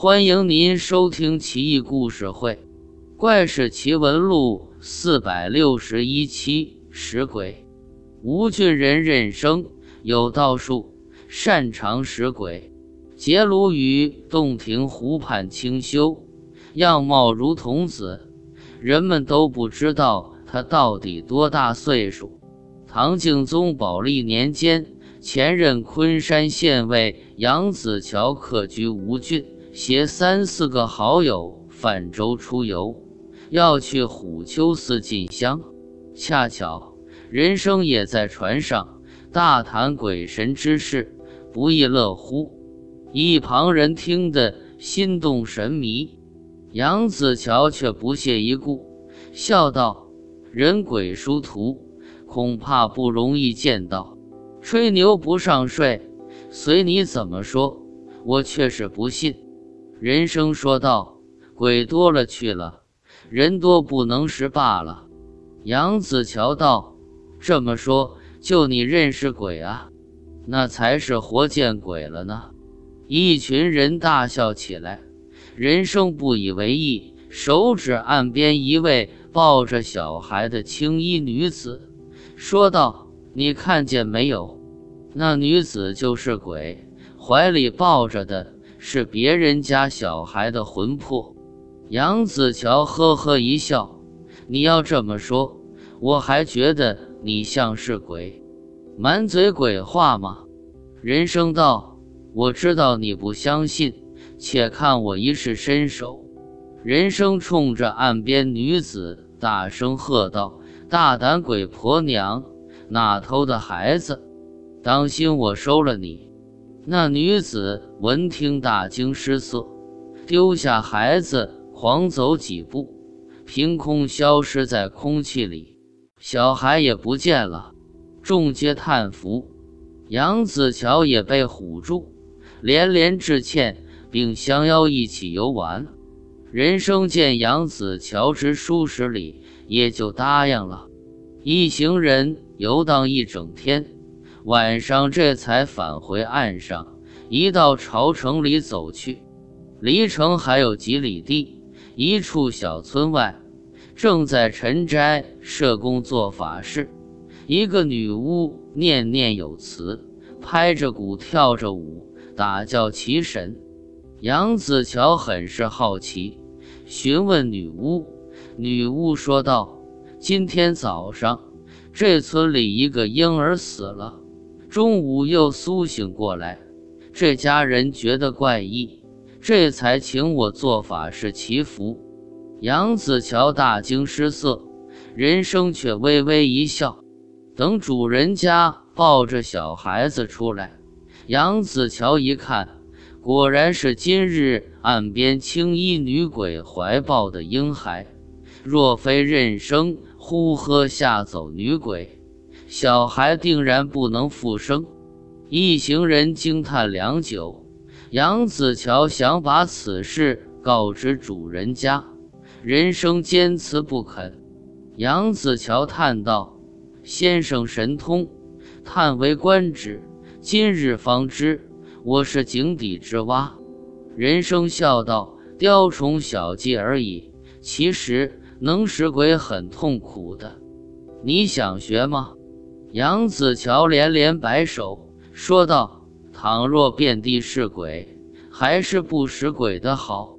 欢迎您收听《奇异故事会·怪事奇闻录》四百六十一期。食鬼，吴郡人任生有道术，擅长食鬼。结庐于洞庭湖畔清修，样貌如童子，人们都不知道他到底多大岁数。唐敬宗宝历年间，前任昆山县尉杨子乔客居吴郡，携三四个好友泛舟出游，要去虎丘寺进香。恰巧人生也在船上，大谈鬼神之事，不亦乐乎。一旁人听得心动神迷，杨子乔却不屑一顾，笑道：“人鬼殊途。”恐怕不容易见到，吹牛不上税，随你怎么说，我却是不信。人生说道：“鬼多了去了，人多不能食罢了。”杨子乔道：“这么说，就你认识鬼啊？那才是活见鬼了呢。”一群人大笑起来。人生不以为意，手指岸边一位抱着小孩的青衣女子。说道：“你看见没有？那女子就是鬼，怀里抱着的是别人家小孩的魂魄。”杨子乔呵呵一笑：“你要这么说，我还觉得你像是鬼，满嘴鬼话吗？”人生道：“我知道你不相信，且看我一试身手。”人生冲着岸边女子大声喝道。大胆鬼婆娘，哪偷的孩子？当心我收了你！那女子闻听大惊失色，丢下孩子，狂走几步，凭空消失在空气里，小孩也不见了。众皆叹服，杨子乔也被唬住，连连致歉，并相邀一起游玩。人生见杨子乔之书十里。也就答应了。一行人游荡一整天，晚上这才返回岸上。一到朝城里走去，离城还有几里地，一处小村外，正在陈斋设宫做法事。一个女巫念念有词，拍着鼓，跳着舞，打叫其神。杨子乔很是好奇，询问女巫。女巫说道：“今天早上，这村里一个婴儿死了，中午又苏醒过来。这家人觉得怪异，这才请我做法事祈福。”杨子乔大惊失色，人生却微微一笑。等主人家抱着小孩子出来，杨子乔一看，果然是今日岸边青衣女鬼怀抱的婴孩。若非任生呼喝吓走女鬼，小孩定然不能复生。一行人惊叹良久。杨子乔想把此事告知主人家，人生坚持不肯。杨子乔叹道：“先生神通，叹为观止。今日方知，我是井底之蛙。”人生笑道：“雕虫小技而已，其实……”能使鬼很痛苦的，你想学吗？杨子乔连连摆手，说道：“倘若遍地是鬼，还是不识鬼的好。”